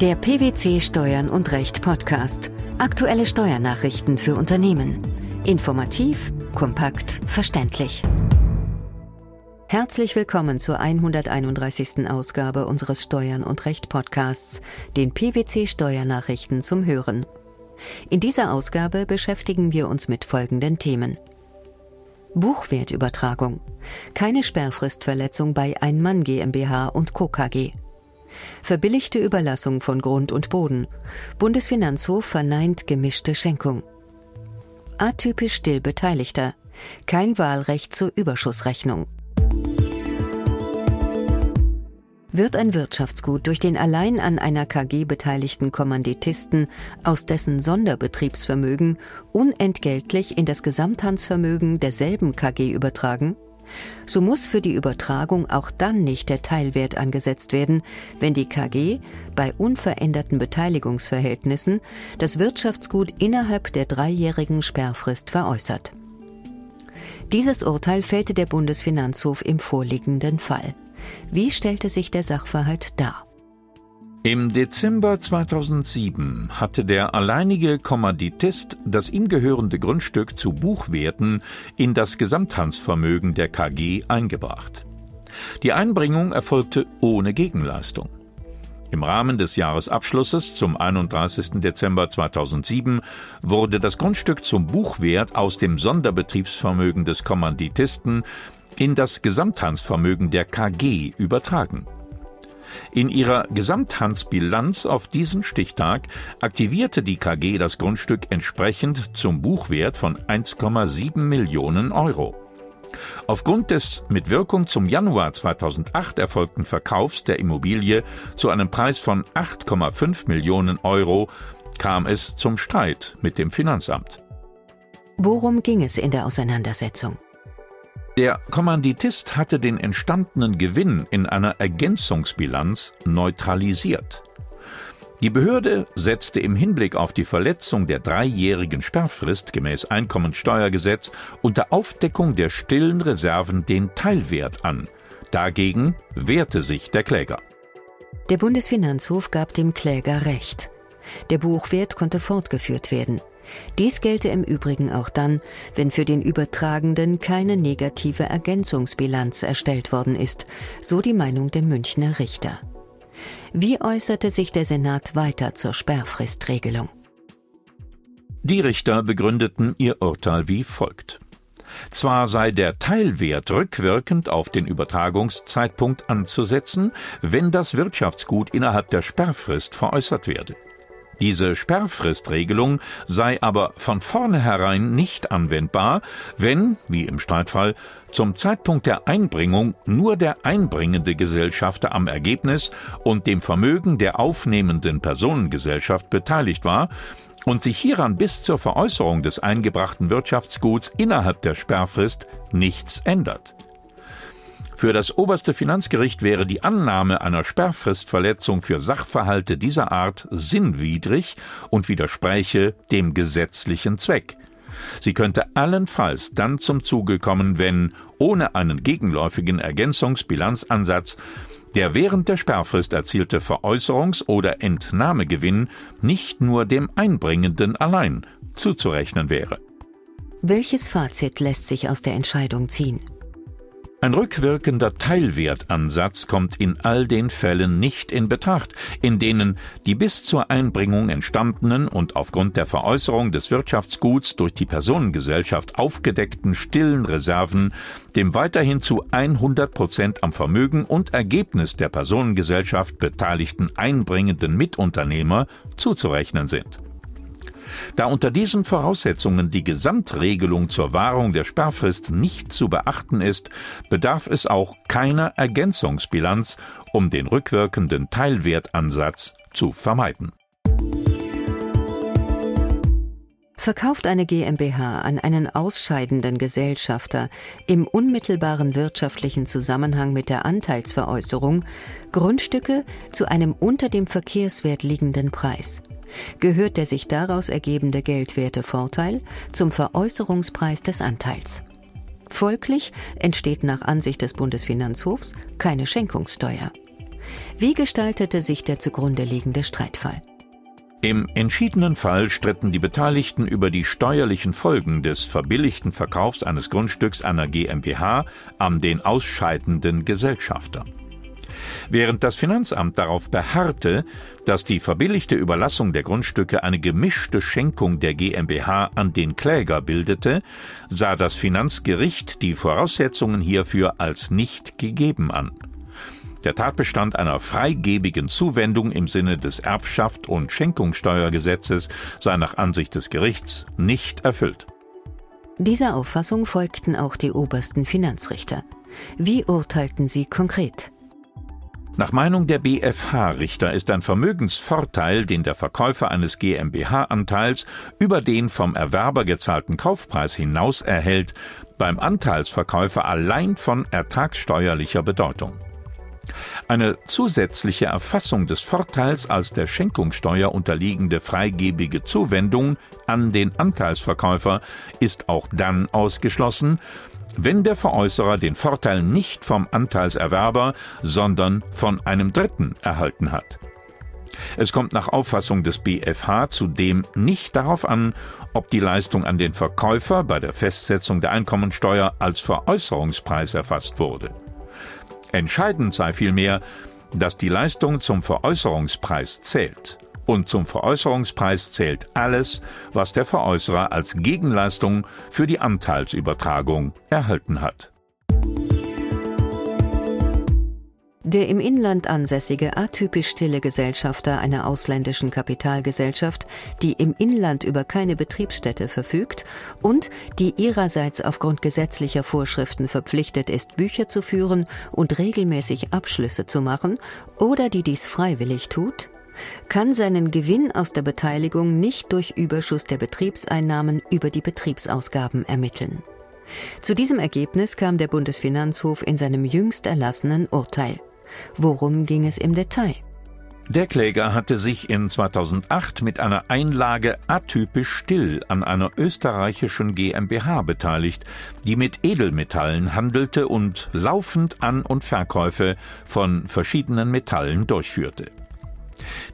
Der PwC Steuern und Recht Podcast. Aktuelle Steuernachrichten für Unternehmen. Informativ, kompakt, verständlich. Herzlich willkommen zur 131. Ausgabe unseres Steuern und Recht Podcasts, den PwC Steuernachrichten zum Hören. In dieser Ausgabe beschäftigen wir uns mit folgenden Themen. Buchwertübertragung. Keine Sperrfristverletzung bei Ein-Mann GmbH und Co. KG. Verbilligte Überlassung von Grund und Boden. Bundesfinanzhof verneint gemischte Schenkung. Atypisch still Beteiligter. Kein Wahlrecht zur Überschussrechnung. Wird ein Wirtschaftsgut durch den allein an einer KG beteiligten Kommanditisten aus dessen Sonderbetriebsvermögen unentgeltlich in das Gesamthandsvermögen derselben KG übertragen, so muss für die Übertragung auch dann nicht der Teilwert angesetzt werden, wenn die KG bei unveränderten Beteiligungsverhältnissen das Wirtschaftsgut innerhalb der dreijährigen Sperrfrist veräußert. Dieses Urteil fällte der Bundesfinanzhof im vorliegenden Fall. Wie stellte sich der Sachverhalt dar? Im Dezember 2007 hatte der alleinige Kommanditist das ihm gehörende Grundstück zu Buchwerten in das Gesamthandsvermögen der KG eingebracht. Die Einbringung erfolgte ohne Gegenleistung. Im Rahmen des Jahresabschlusses zum 31. Dezember 2007 wurde das Grundstück zum Buchwert aus dem Sonderbetriebsvermögen des Kommanditisten in das Gesamthandsvermögen der KG übertragen. In ihrer Gesamthandsbilanz auf diesen Stichtag aktivierte die KG das Grundstück entsprechend zum Buchwert von 1,7 Millionen Euro. Aufgrund des mit Wirkung zum Januar 2008 erfolgten Verkaufs der Immobilie zu einem Preis von 8,5 Millionen Euro kam es zum Streit mit dem Finanzamt. Worum ging es in der Auseinandersetzung? Der Kommanditist hatte den entstandenen Gewinn in einer Ergänzungsbilanz neutralisiert. Die Behörde setzte im Hinblick auf die Verletzung der dreijährigen Sperrfrist gemäß Einkommensteuergesetz unter Aufdeckung der stillen Reserven den Teilwert an. Dagegen wehrte sich der Kläger. Der Bundesfinanzhof gab dem Kläger Recht. Der Buchwert konnte fortgeführt werden. Dies gelte im Übrigen auch dann, wenn für den Übertragenden keine negative Ergänzungsbilanz erstellt worden ist, so die Meinung der Münchner Richter. Wie äußerte sich der Senat weiter zur Sperrfristregelung? Die Richter begründeten ihr Urteil wie folgt. Zwar sei der Teilwert rückwirkend auf den Übertragungszeitpunkt anzusetzen, wenn das Wirtschaftsgut innerhalb der Sperrfrist veräußert werde. Diese Sperrfristregelung sei aber von vornherein nicht anwendbar, wenn, wie im Streitfall, zum Zeitpunkt der Einbringung nur der einbringende Gesellschafter am Ergebnis und dem Vermögen der aufnehmenden Personengesellschaft beteiligt war und sich hieran bis zur Veräußerung des eingebrachten Wirtschaftsguts innerhalb der Sperrfrist nichts ändert. Für das oberste Finanzgericht wäre die Annahme einer Sperrfristverletzung für Sachverhalte dieser Art sinnwidrig und widerspräche dem gesetzlichen Zweck. Sie könnte allenfalls dann zum Zuge kommen, wenn, ohne einen gegenläufigen Ergänzungsbilanzansatz, der während der Sperrfrist erzielte Veräußerungs- oder Entnahmegewinn nicht nur dem Einbringenden allein zuzurechnen wäre. Welches Fazit lässt sich aus der Entscheidung ziehen? Ein rückwirkender Teilwertansatz kommt in all den Fällen nicht in Betracht, in denen die bis zur Einbringung entstandenen und aufgrund der Veräußerung des Wirtschaftsguts durch die Personengesellschaft aufgedeckten stillen Reserven dem weiterhin zu 100 Prozent am Vermögen und Ergebnis der Personengesellschaft beteiligten einbringenden Mitunternehmer zuzurechnen sind. Da unter diesen Voraussetzungen die Gesamtregelung zur Wahrung der Sperrfrist nicht zu beachten ist, bedarf es auch keiner Ergänzungsbilanz, um den rückwirkenden Teilwertansatz zu vermeiden. Verkauft eine GmbH an einen ausscheidenden Gesellschafter im unmittelbaren wirtschaftlichen Zusammenhang mit der Anteilsveräußerung Grundstücke zu einem unter dem Verkehrswert liegenden Preis, gehört der sich daraus ergebende Geldwertevorteil zum Veräußerungspreis des Anteils. Folglich entsteht nach Ansicht des Bundesfinanzhofs keine Schenkungssteuer. Wie gestaltete sich der zugrunde liegende Streitfall? Im entschiedenen Fall stritten die Beteiligten über die steuerlichen Folgen des verbilligten Verkaufs eines Grundstücks einer GmbH an den ausscheidenden Gesellschafter. Während das Finanzamt darauf beharrte, dass die verbilligte Überlassung der Grundstücke eine gemischte Schenkung der GmbH an den Kläger bildete, sah das Finanzgericht die Voraussetzungen hierfür als nicht gegeben an. Der Tatbestand einer freigebigen Zuwendung im Sinne des Erbschaft- und Schenkungssteuergesetzes sei nach Ansicht des Gerichts nicht erfüllt. Dieser Auffassung folgten auch die obersten Finanzrichter. Wie urteilten sie konkret? Nach Meinung der BFH-Richter ist ein Vermögensvorteil, den der Verkäufer eines GmbH-Anteils über den vom Erwerber gezahlten Kaufpreis hinaus erhält, beim Anteilsverkäufer allein von ertragssteuerlicher Bedeutung. Eine zusätzliche Erfassung des Vorteils als der Schenkungssteuer unterliegende freigebige Zuwendung an den Anteilsverkäufer ist auch dann ausgeschlossen, wenn der Veräußerer den Vorteil nicht vom Anteilserwerber, sondern von einem Dritten erhalten hat. Es kommt nach Auffassung des BFH zudem nicht darauf an, ob die Leistung an den Verkäufer bei der Festsetzung der Einkommensteuer als Veräußerungspreis erfasst wurde. Entscheidend sei vielmehr, dass die Leistung zum Veräußerungspreis zählt. Und zum Veräußerungspreis zählt alles, was der Veräußerer als Gegenleistung für die Anteilsübertragung erhalten hat. Der im Inland ansässige atypisch stille Gesellschafter einer ausländischen Kapitalgesellschaft, die im Inland über keine Betriebsstätte verfügt und die ihrerseits aufgrund gesetzlicher Vorschriften verpflichtet ist, Bücher zu führen und regelmäßig Abschlüsse zu machen, oder die dies freiwillig tut, kann seinen Gewinn aus der Beteiligung nicht durch Überschuss der Betriebseinnahmen über die Betriebsausgaben ermitteln. Zu diesem Ergebnis kam der Bundesfinanzhof in seinem jüngst erlassenen Urteil. Worum ging es im Detail? Der Kläger hatte sich in 2008 mit einer Einlage atypisch still an einer österreichischen GmbH beteiligt, die mit Edelmetallen handelte und laufend An- und Verkäufe von verschiedenen Metallen durchführte.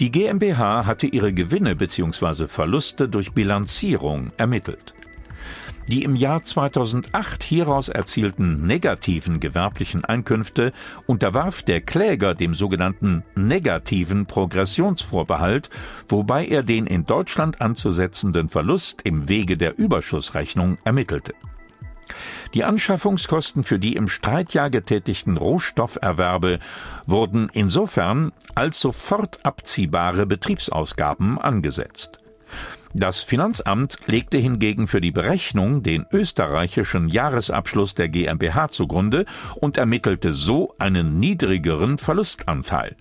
Die GmbH hatte ihre Gewinne bzw. Verluste durch Bilanzierung ermittelt. Die im Jahr 2008 hieraus erzielten negativen gewerblichen Einkünfte unterwarf der Kläger dem sogenannten negativen Progressionsvorbehalt, wobei er den in Deutschland anzusetzenden Verlust im Wege der Überschussrechnung ermittelte. Die Anschaffungskosten für die im Streitjahr getätigten Rohstofferwerbe wurden insofern als sofort abziehbare Betriebsausgaben angesetzt. Das Finanzamt legte hingegen für die Berechnung den österreichischen Jahresabschluss der GmbH zugrunde und ermittelte so einen niedrigeren Verlustanteil.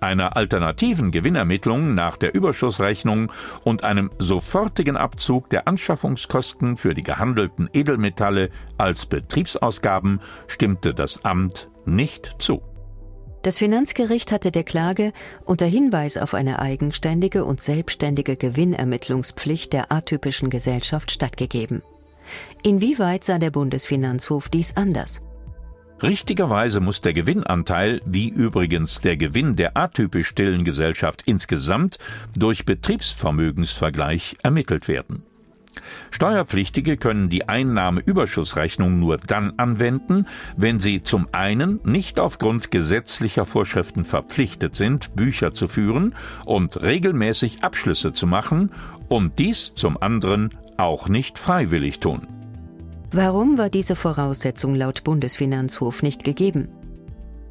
Einer alternativen Gewinnermittlung nach der Überschussrechnung und einem sofortigen Abzug der Anschaffungskosten für die gehandelten Edelmetalle als Betriebsausgaben stimmte das Amt nicht zu. Das Finanzgericht hatte der Klage unter Hinweis auf eine eigenständige und selbstständige Gewinnermittlungspflicht der atypischen Gesellschaft stattgegeben. Inwieweit sah der Bundesfinanzhof dies anders? Richtigerweise muss der Gewinnanteil, wie übrigens der Gewinn der atypisch stillen Gesellschaft insgesamt, durch Betriebsvermögensvergleich ermittelt werden. Steuerpflichtige können die Einnahmeüberschussrechnung nur dann anwenden, wenn sie zum einen nicht aufgrund gesetzlicher Vorschriften verpflichtet sind, Bücher zu führen und regelmäßig Abschlüsse zu machen und dies zum anderen auch nicht freiwillig tun. Warum war diese Voraussetzung laut Bundesfinanzhof nicht gegeben?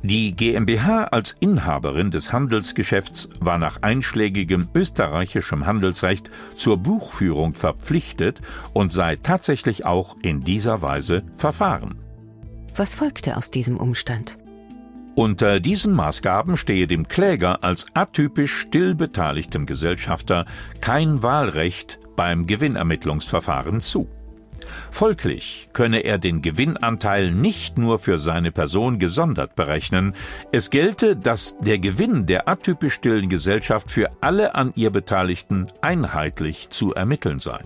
Die GmbH als Inhaberin des Handelsgeschäfts war nach einschlägigem österreichischem Handelsrecht zur Buchführung verpflichtet und sei tatsächlich auch in dieser Weise verfahren. Was folgte aus diesem Umstand? Unter diesen Maßgaben stehe dem Kläger als atypisch still beteiligtem Gesellschafter kein Wahlrecht beim Gewinnermittlungsverfahren zu. Folglich könne er den Gewinnanteil nicht nur für seine Person gesondert berechnen, es gelte, dass der Gewinn der atypisch stillen Gesellschaft für alle an ihr Beteiligten einheitlich zu ermitteln sei.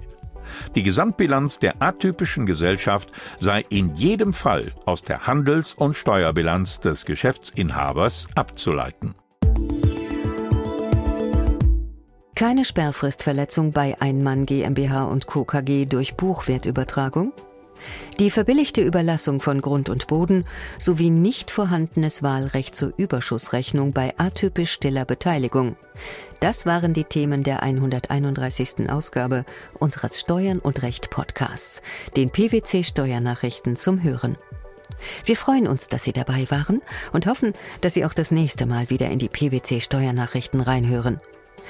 Die Gesamtbilanz der atypischen Gesellschaft sei in jedem Fall aus der Handels- und Steuerbilanz des Geschäftsinhabers abzuleiten. Keine Sperrfristverletzung bei Einmann GmbH und Co. KG durch Buchwertübertragung? Die verbilligte Überlassung von Grund und Boden sowie nicht vorhandenes Wahlrecht zur Überschussrechnung bei atypisch stiller Beteiligung. Das waren die Themen der 131. Ausgabe unseres Steuern und Recht Podcasts, den PwC Steuernachrichten zum Hören. Wir freuen uns, dass Sie dabei waren und hoffen, dass Sie auch das nächste Mal wieder in die PwC Steuernachrichten reinhören.